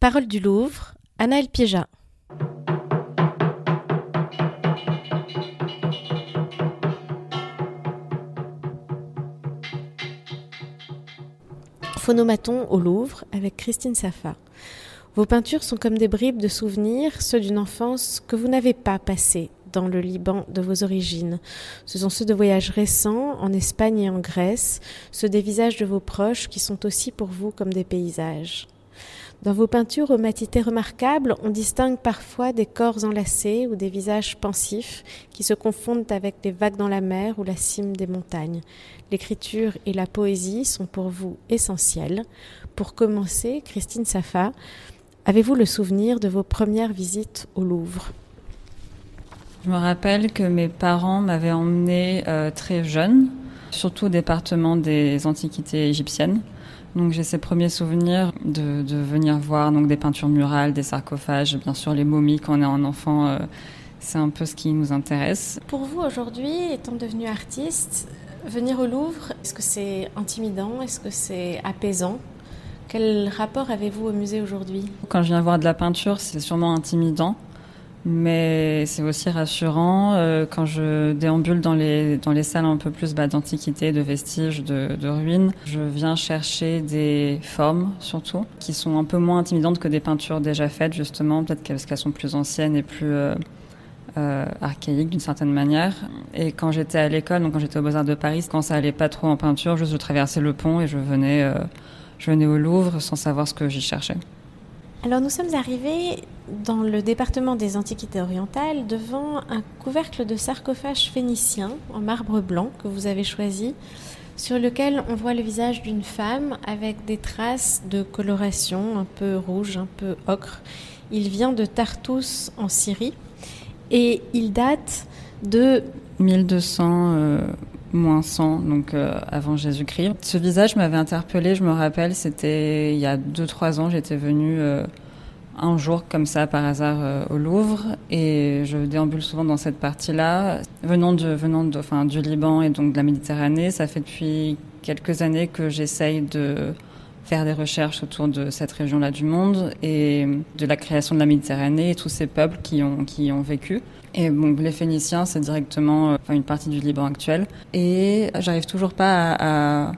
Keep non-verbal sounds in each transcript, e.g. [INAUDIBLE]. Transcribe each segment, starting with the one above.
Parole du Louvre, Anaël Piéja. Phonomaton au Louvre avec Christine Safa. Vos peintures sont comme des bribes de souvenirs, ceux d'une enfance que vous n'avez pas passée dans le Liban de vos origines. Ce sont ceux de voyages récents en Espagne et en Grèce, ceux des visages de vos proches qui sont aussi pour vous comme des paysages. Dans vos peintures aux matités remarquables, on distingue parfois des corps enlacés ou des visages pensifs qui se confondent avec les vagues dans la mer ou la cime des montagnes. L'écriture et la poésie sont pour vous essentielles. Pour commencer, Christine Safa, avez-vous le souvenir de vos premières visites au Louvre? Je me rappelle que mes parents m'avaient emmenée euh, très jeune, surtout au département des antiquités égyptiennes. Donc j'ai ces premiers souvenirs de, de, venir voir donc des peintures murales, des sarcophages, bien sûr les momies quand on est un enfant. Euh, c'est un peu ce qui nous intéresse. Pour vous aujourd'hui, étant devenu artiste, venir au Louvre, est-ce que c'est intimidant? Est-ce que c'est apaisant? Quel rapport avez-vous au musée aujourd'hui? Quand je viens voir de la peinture, c'est sûrement intimidant mais c'est aussi rassurant euh, quand je déambule dans les, dans les salles un peu plus bah, d'antiquité, de vestiges, de, de, ruines. Je viens chercher des formes, surtout, qui sont un peu moins intimidantes que des peintures déjà faites, justement, peut-être parce qu'elles sont plus anciennes et plus euh, euh, archaïques d'une certaine manière. Et quand j'étais à l'école, donc quand j'étais au Beaux-Arts de Paris, quand ça allait pas trop en peinture, juste je traversais le pont et je venais, euh, je venais au Louvre sans savoir ce que j'y cherchais. Alors nous sommes arrivés dans le département des Antiquités orientales devant un couvercle de sarcophage phénicien en marbre blanc que vous avez choisi, sur lequel on voit le visage d'une femme avec des traces de coloration un peu rouge, un peu ocre. Il vient de Tartous en Syrie et il date de 1200 euh, moins 100, donc euh, avant Jésus-Christ. Ce visage m'avait interpellé, je me rappelle, c'était il y a 2-3 ans, j'étais venue euh, un jour comme ça par hasard euh, au Louvre et je déambule souvent dans cette partie-là. Venant, de, venant de, enfin, du Liban et donc de la Méditerranée, ça fait depuis quelques années que j'essaye de faire des recherches autour de cette région-là du monde et de la création de la Méditerranée et tous ces peuples qui ont, qui ont vécu. Et bon, les Phéniciens, c'est directement enfin, une partie du Liban actuel. Et j'arrive toujours pas à,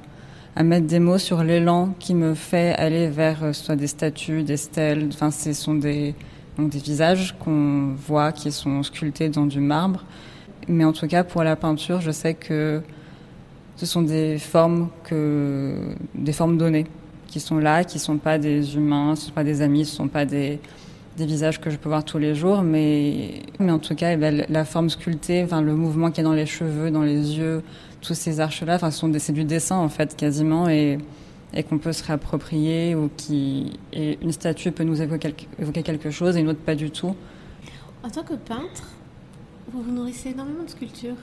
mettre des mots sur l'élan qui me fait aller vers soit des statues, des stèles. Enfin, ce sont des, donc des visages qu'on voit qui sont sculptés dans du marbre. Mais en tout cas, pour la peinture, je sais que ce sont des formes que, des formes données qui sont là, qui sont pas des humains, ce sont pas des amis, ce sont pas des, des visages que je peux voir tous les jours, mais, mais en tout cas, eh ben, la forme sculptée, enfin, le mouvement qu'il y a dans les cheveux, dans les yeux, tous ces arches-là, enfin, c'est du dessin en fait quasiment, et, et qu'on peut se réapproprier, ou qui, et une statue peut nous évoquer, évoquer quelque chose et une autre pas du tout. En tant que peintre, vous vous nourrissez énormément de sculptures.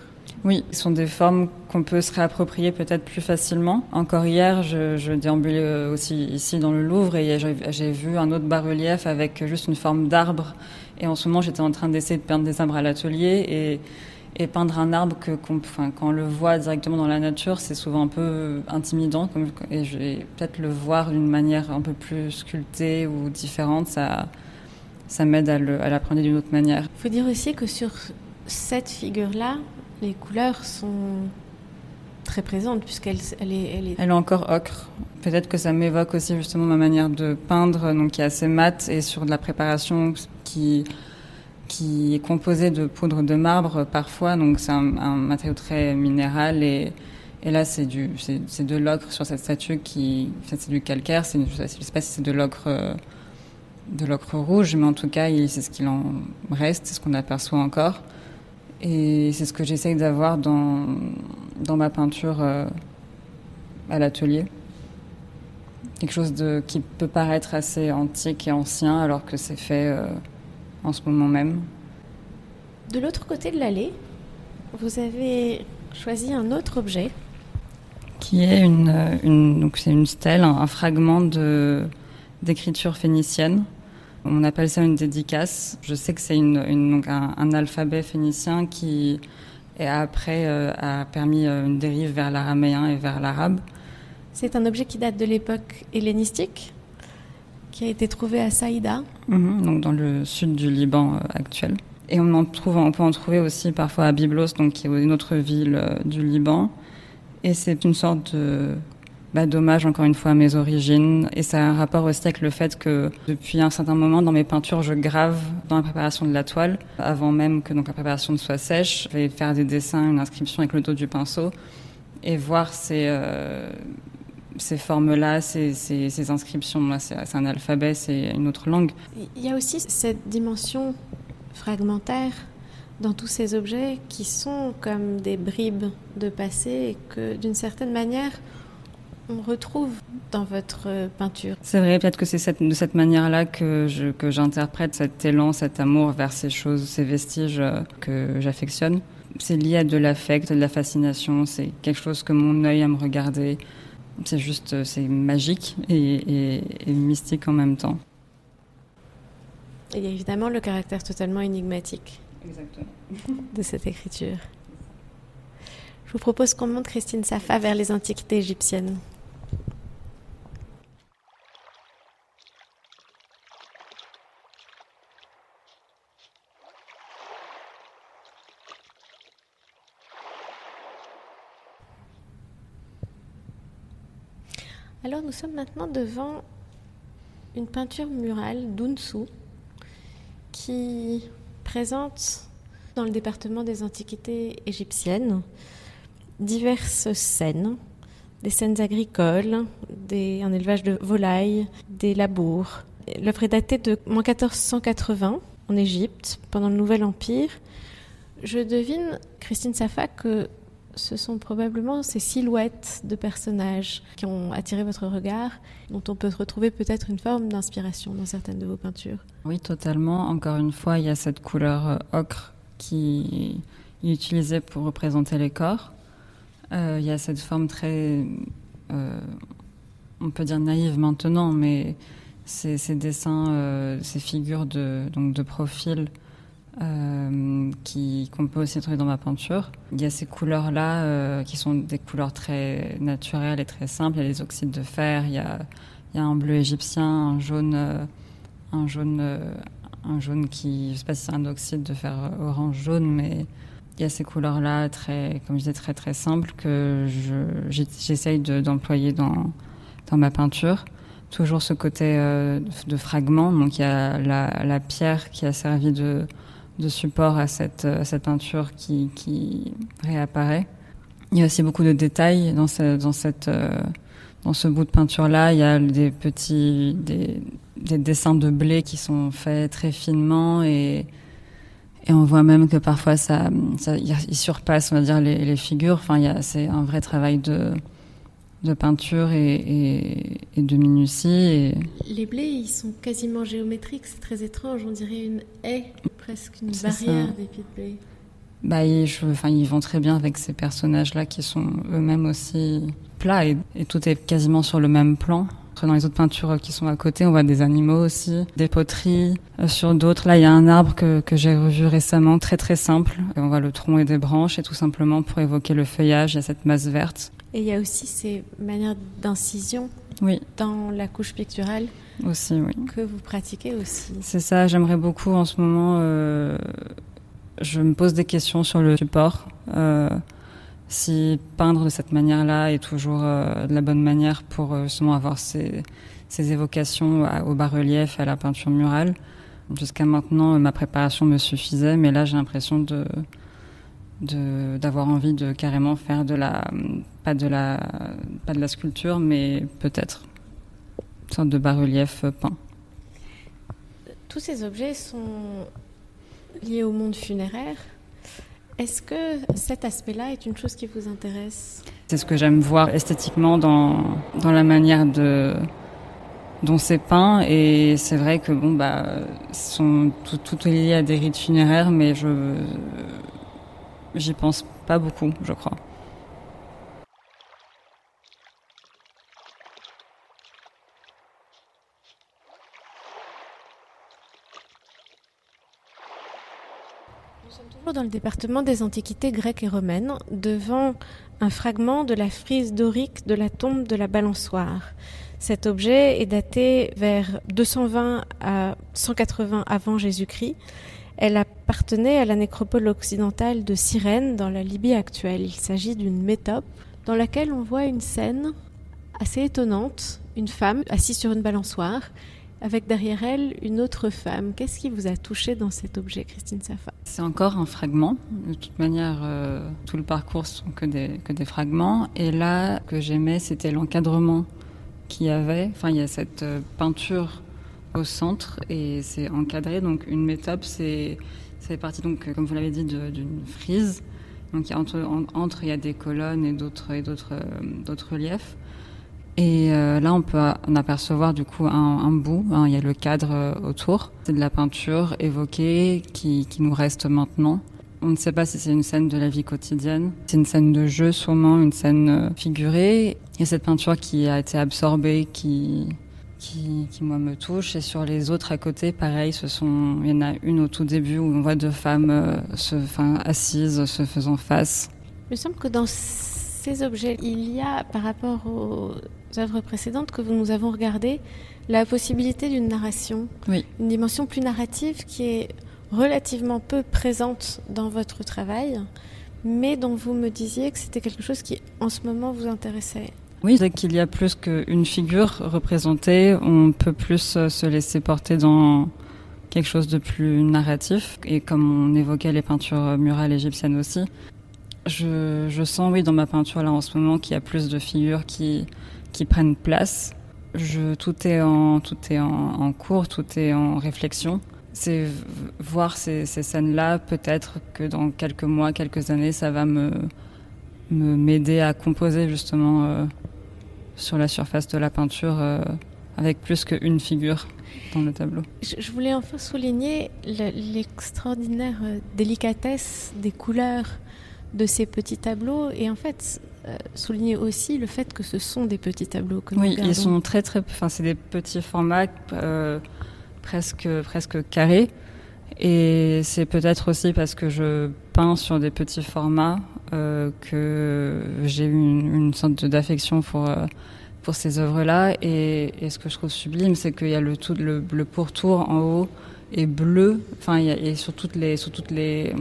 Oui, ce sont des formes qu'on peut se réapproprier peut-être plus facilement. Encore hier, je, déambulais aussi ici dans le Louvre et j'ai vu un autre bas-relief avec juste une forme d'arbre. Et en ce moment, j'étais en train d'essayer de peindre des arbres à l'atelier et, peindre un arbre que, quand on le voit directement dans la nature, c'est souvent un peu intimidant. Comme, et peut-être le voir d'une manière un peu plus sculptée ou différente. Ça, ça m'aide à l'apprendre d'une autre manière. Il faut dire aussi que sur cette figure-là, les couleurs sont très présentes puisqu'elle elle est, elle est... Elle est encore ocre. Peut-être que ça m'évoque aussi justement ma manière de peindre, donc qui est assez mat et sur de la préparation qui qui est composée de poudre de marbre parfois, donc c'est un, matériau très minéral et, et là c'est du c'est de l'ocre sur cette statue qui c'est du calcaire, c'est je sais pas si c'est de l'ocre de l'ocre rouge, mais en tout cas c'est ce qu'il en reste, c'est ce qu'on aperçoit encore. Et c'est ce que j'essaye d'avoir dans, dans ma peinture euh, à l'atelier. Quelque chose de, qui peut paraître assez antique et ancien alors que c'est fait euh, en ce moment même. De l'autre côté de l'allée, vous avez choisi un autre objet. Qui est une, une, donc c'est une stèle, un, un fragment d'écriture phénicienne on appelle ça une dédicace. Je sais que c'est une, une, donc un, un, alphabet phénicien qui, et après, euh, a permis une dérive vers l'araméen et vers l'arabe. C'est un objet qui date de l'époque hellénistique qui a été trouvé à Saïda. Mhm, donc dans le sud du Liban euh, actuel. Et on, en trouve, on peut en trouver aussi parfois à Byblos, donc qui est une autre ville euh, du Liban. Et c'est une sorte de bah, dommage encore une fois à mes origines. Et ça a un rapport aussi avec le fait que depuis un certain moment dans mes peintures, je grave dans la préparation de la toile, avant même que donc la préparation ne soit sèche. Je vais faire des dessins, une inscription avec le dos du pinceau et voir ces, euh, ces formes-là, ces, ces, ces, inscriptions. C'est un alphabet, c'est une autre langue. Il y a aussi cette dimension fragmentaire dans tous ces objets qui sont comme des bribes de passé et que d'une certaine manière on retrouve dans votre peinture. C'est vrai, peut-être que c'est cette, de cette manière-là que, je, que j'interprète cet élan, cet amour vers ces choses, ces vestiges euh, que j'affectionne. C'est lié à de l'affect, de la fascination, c'est quelque chose que mon œil aime regarder. C'est juste, euh, c'est magique et, et, et mystique en même temps. Il y a évidemment le caractère totalement énigmatique Exactement. [LAUGHS] de cette écriture. Je vous propose qu'on monte Christine Safa vers les antiquités égyptiennes. Alors nous sommes maintenant devant une peinture murale d'Unsu qui présente dans le département des antiquités égyptiennes diverses scènes, des scènes agricoles, un élevage de volailles, des labours. L'œuvre est datée de 1480 en Égypte, pendant le Nouvel Empire. Je devine, Christine Safa, que ce sont probablement ces silhouettes de personnages qui ont attiré votre regard, dont on peut retrouver peut-être une forme d'inspiration dans certaines de vos peintures. Oui, totalement. Encore une fois, il y a cette couleur euh, ocre qui est utilisée pour représenter les corps. Euh, il y a cette forme très, euh, on peut dire naïve maintenant, mais ces, dessins, ces figures de, donc de profil euh, qui qu'on peut aussi trouver dans ma peinture. Il y a ces couleurs là euh, qui sont des couleurs très naturelles et très simples. Il y a les oxydes de fer, il y a, il y a un bleu égyptien, un jaune, euh, un jaune, euh, un jaune qui, je sais pas si c'est un oxyde de fer orange jaune, mais il y a ces couleurs là très, comme je disais, très très simples que je, j'essaye de, d'employer dans dans ma peinture toujours ce côté de fragment. Donc il y a la, la, pierre qui a servi de, de support à cette, à cette peinture qui, qui, réapparaît. Il y a aussi beaucoup de détails dans, ce, dans, cette, euh, dans ce bout de peinture-là. Il y a des petits des, des, dessins de blé qui sont faits très finement et, et on voit même que parfois ça, ça il surpasse, on va dire, les, les figures. Enfin, c'est un vrai travail de, de peinture et, et, et, de minutie. Et... Les blés, ils sont quasiment géométriques, c'est très étrange, on dirait une haie, presque une barrière d'épis de blé. Bah, ils, je, enfin, ils vont très bien avec ces personnages-là qui sont eux-mêmes aussi plats et, et, tout est quasiment sur le même plan. Dans les autres peintures qui sont à côté, on voit des animaux aussi, des poteries. Euh, sur d'autres, là, il y a un arbre que, que j'ai revu récemment, très très simple. On voit le tronc et des branches et tout simplement pour évoquer le feuillage, il y a cette masse verte. Et il y a aussi ces manières d'incision oui. dans la couche picturale aussi, oui. que vous pratiquez aussi. C'est ça, j'aimerais beaucoup en ce moment. Euh, je me pose des questions sur le support. Euh, si peindre de cette manière-là est toujours euh, de la bonne manière pour justement avoir ces, ces évocations à, au bas-relief, à la peinture murale. Jusqu'à maintenant, ma préparation me suffisait, mais là, j'ai l'impression de d'avoir envie de carrément faire de la pas de la pas de la sculpture mais peut-être une sorte de bas-relief peint. Tous ces objets sont liés au monde funéraire. Est-ce que cet aspect-là est une chose qui vous intéresse? C'est ce que j'aime voir esthétiquement dans dans la manière de dont c'est peint et c'est vrai que bon bah sont tout, tout est lié à des rites funéraires mais je J'y pense pas beaucoup, je crois. Nous sommes toujours dans le département des antiquités grecques et romaines, devant un fragment de la frise dorique de la tombe de la balançoire. Cet objet est daté vers 220 à 180 avant Jésus-Christ. Elle appartenait à la nécropole occidentale de Cyrène dans la Libye actuelle. Il s'agit d'une métope dans laquelle on voit une scène assez étonnante, une femme assise sur une balançoire avec derrière elle une autre femme. Qu'est-ce qui vous a touché dans cet objet, Christine Safa C'est encore un fragment. De toute manière, euh, tout le parcours sont que des, que des fragments. Et là, que j'aimais, c'était l'encadrement qu'il y avait. Enfin, il y a cette euh, peinture au centre et c'est encadré. Donc, une métope, c'est c'est parti donc, comme vous l'avez dit, d'une frise. Donc, entre, entre, il y a des colonnes et d'autres et d'autres euh, d'autres reliefs. Et euh, là, on peut en apercevoir du coup un, bout. Hein, il y a le cadre autour. C'est de la peinture évoquée qui, qui nous reste maintenant. On ne sait pas si c'est une scène de la vie quotidienne. C'est une scène de jeu, sûrement, une scène euh, figurée. Il y a cette peinture qui a été absorbée, qui, qui, qui, moi, me touche. Et sur les autres à côté, pareil, ce sont, il y en a une au tout début où on voit deux femmes euh, se, enfin, assises, se faisant face. Il me semble que dans ces objets, il y a, par rapport aux œuvres précédentes que nous avons regardées, la possibilité d'une narration. Oui. Une dimension plus narrative qui est relativement peu présente dans votre travail, mais dont vous me disiez que c'était quelque chose qui, en ce moment, vous intéressait. Oui, dès qu'il y a plus qu'une figure représentée, on peut plus euh, se laisser porter dans quelque chose de plus narratif. Et comme on évoquait les peintures murales égyptiennes aussi, je, sens, oui, dans ma peinture là en ce moment, qu'il y a plus de figures qui, prennent place. Tout est en, cours, tout est en réflexion c'est voir ces, ces scènes-là. Peut-être que dans quelques mois, quelques années, ça va me m'aider à composer justement euh, sur la surface de la peinture euh, avec plus qu'une figure dans le tableau. Je, voulais enfin souligner l'extraordinaire euh, délicatesse des couleurs de ces petits tableaux et en fait euh, souligner aussi le fait que ce sont des petits tableaux. Que oui, ils sont très très, enfin c'est des petits formats. Euh, presque, presque carré. Et c'est peut-être aussi parce que je peins sur des petits formats euh, que j'ai une, sorte d'affection pour, euh, pour ces œuvres-là. Et, ce que je trouve sublime, c'est qu'il y a le, tout, le, pourtour en haut est bleu. Enfin, il y a, et sur toutes les, sur toutes les,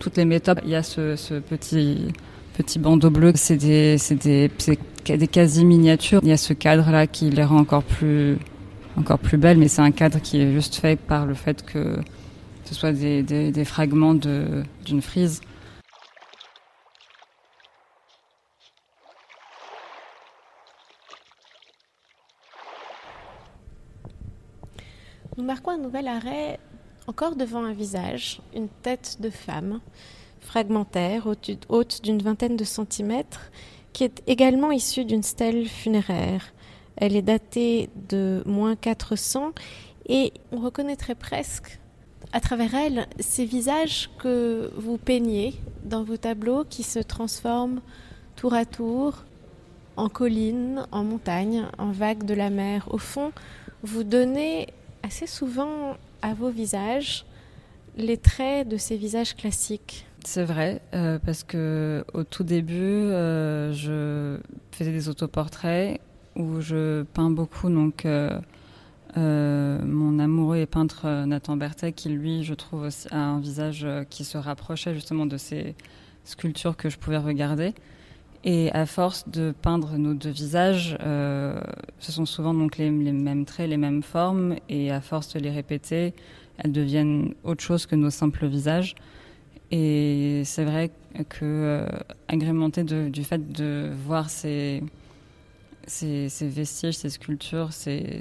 toutes les méthodes, il y a ce, petit, petit bandeau bleu. C'est des, des, des quasi miniatures. Il y a ce cadre-là qui les rend encore plus encore plus belle, mais c'est un cadre qui est juste fait par le fait que ce soit des, fragments d'une frise. Nous marquons un nouvel arrêt encore devant un visage, une tête de femme, fragmentaire, haute d'une vingtaine de centimètres, qui est également issue d'une stèle funéraire. Elle est datée de moins 400 et on reconnaîtrait presque à travers elle ces visages que vous peignez dans vos tableaux qui se transforment tour à tour en collines, en montagnes, en vagues de la mer. Au fond, vous donnez assez souvent à vos visages les traits de ces visages classiques. C'est vrai, euh, parce que au tout début, euh, je faisais des autoportraits où je peins beaucoup donc euh, euh, mon amoureux et peintre euh, Nathan Berthet qui lui je trouve aussi a un visage euh, qui se rapprochait justement de ces sculptures que je pouvais regarder. Et à force de peindre nos deux visages ce sont souvent donc les, les mêmes traits les mêmes formes. Et à force de les répéter elles deviennent autre chose que nos simples visages. Et c'est vrai que agrémenté du fait de voir ces ces, vestiges, ces sculptures, ces,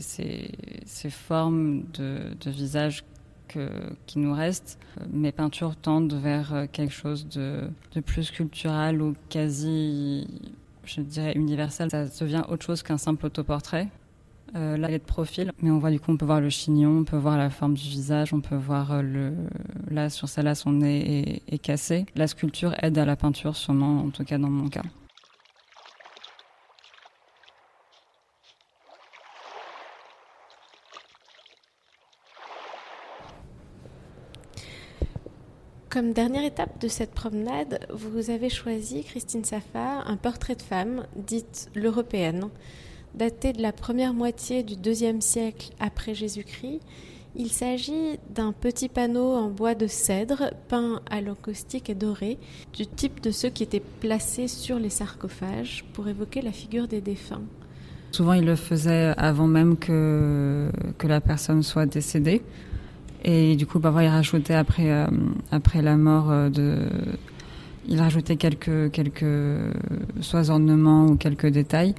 formes de, visage qui nous restent, mes peintures tendent vers quelque chose de, plus sculptural ou quasi, je dirais, universel. Ça devient autre chose qu'un simple autoportrait. Euh, là, il est de profil, mais on voit du coup, on peut voir le chignon, on peut voir la forme du visage, on peut voir le. Là, sur celle-là, son nez est cassé. La sculpture aide à la peinture, sûrement, en tout cas dans mon cas. Comme dernière étape de cette promenade, vous avez choisi, Christine Safa, un portrait de femme, dite l'européenne, daté de la première moitié du deuxième siècle après Jésus-Christ. Il s'agit d'un petit panneau en bois de cèdre peint à l'encaustique et doré, du type de ceux qui étaient placés sur les sarcophages pour évoquer la figure des défunts. Souvent, il le faisait avant même que, que la personne soit décédée. Et du coup, parfois, il rajoutait après, euh, après la mort euh, de. Il rajoutait quelques, quelques soit ornements ou quelques détails.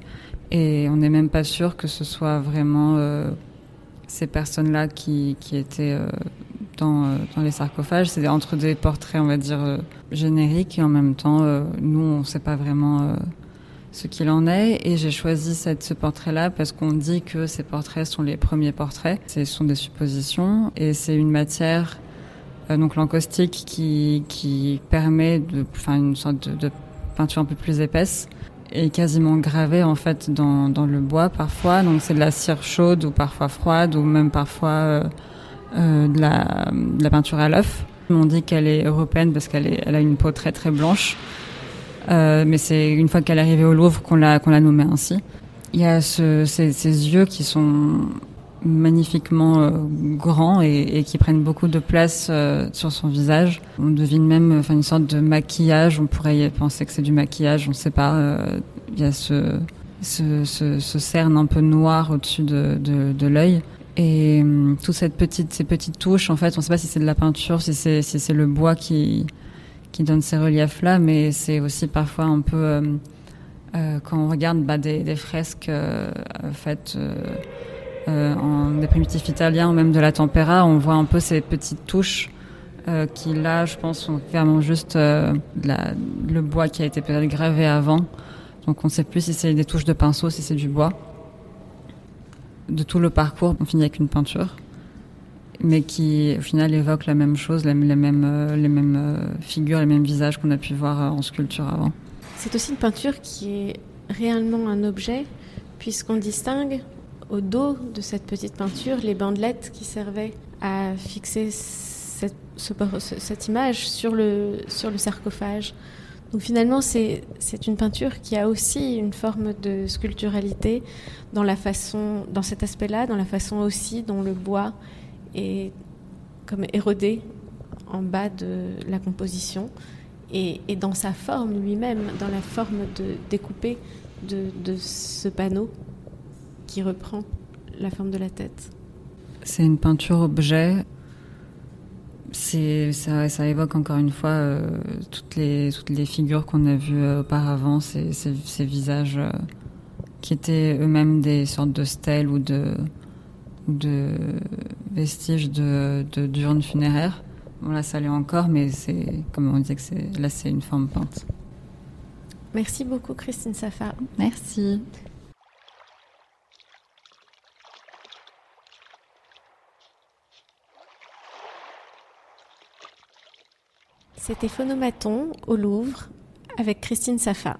Et on n'est même pas sûr que ce soit vraiment euh, ces personnes-là qui, qui étaient dans, dans les sarcophages. C'est entre des portraits, on va dire, génériques et en même temps, nous, on ne sait pas vraiment ce qu'il en est. Et j'ai choisi cette, ce portrait-là parce qu'on dit que ces portraits sont les premiers portraits. Ce sont des suppositions et c'est une matière, euh, donc l'encaustique, qui, qui permet de, enfin, une sorte de, peinture un peu plus épaisse et quasiment gravée en fait dans, dans le bois parfois. Donc c'est de la cire chaude ou parfois froide ou même parfois euh, euh, de, la, de la peinture à l'œuf. On dit qu'elle est européenne parce qu'elle elle a une peau très très blanche. Euh, mais c'est une fois qu'elle est arrivée au Louvre qu'on l'a qu'on l'a nommée ainsi. Il y a ce, ces, ces, yeux qui sont magnifiquement euh, grands et, et, qui prennent beaucoup de place euh, sur son visage. On devine même enfin une sorte de maquillage. On pourrait penser que c'est du maquillage. On ne sait pas. Euh, il y a ce ce, ce, ce, cerne un peu noir au-dessus de, de, de l'œil. Et hum, toute cette petite, ces petites touches, en fait, on ne sait pas si c'est de la peinture, si c'est si c'est le bois qui qui donne ces reliefs-là, mais c'est aussi parfois un peu euh, euh, quand on regarde bah, des, fresques euh, faites en des primitifs italiens ou même de la tempéra, on voit un peu ces petites touches qui là, je pense, sont clairement juste le bois qui a été peut-être gravé avant. Donc on ne sait plus si c'est des touches de pinceau, si c'est du bois. De tout le parcours, on finit avec une peinture mais qui au final évoque la même chose, les, les mêmes, euh, les mêmes euh, figures, les mêmes visages qu'on a pu voir euh, en sculpture avant. C'est aussi une peinture qui est réellement un objet, puisqu'on distingue au dos de cette petite peinture les bandelettes qui servaient à fixer cette, ce, cette image sur le, sarcophage. Donc finalement, c'est une peinture qui a aussi une forme de sculpturalité dans la dans cet aspect-là, dans la façon aussi dont le bois est comme érodé en bas de la composition et, dans sa forme lui-même, dans la forme découpée de, ce panneau qui reprend la forme de la tête. C'est une peinture objet. Ça, évoque encore une fois euh, toutes les toutes les figures qu'on a vues euh, auparavant, ces visages euh, qui étaient eux-mêmes des sortes de stèles ou de de vestiges de, de d'urnes funéraires. Bon, là, ça l'est encore, mais c'est, comme on disait, que c'est, là, c'est une forme peinte. Merci beaucoup, Christine Safa. Merci. C'était Phonomaton au Louvre avec Christine Safa.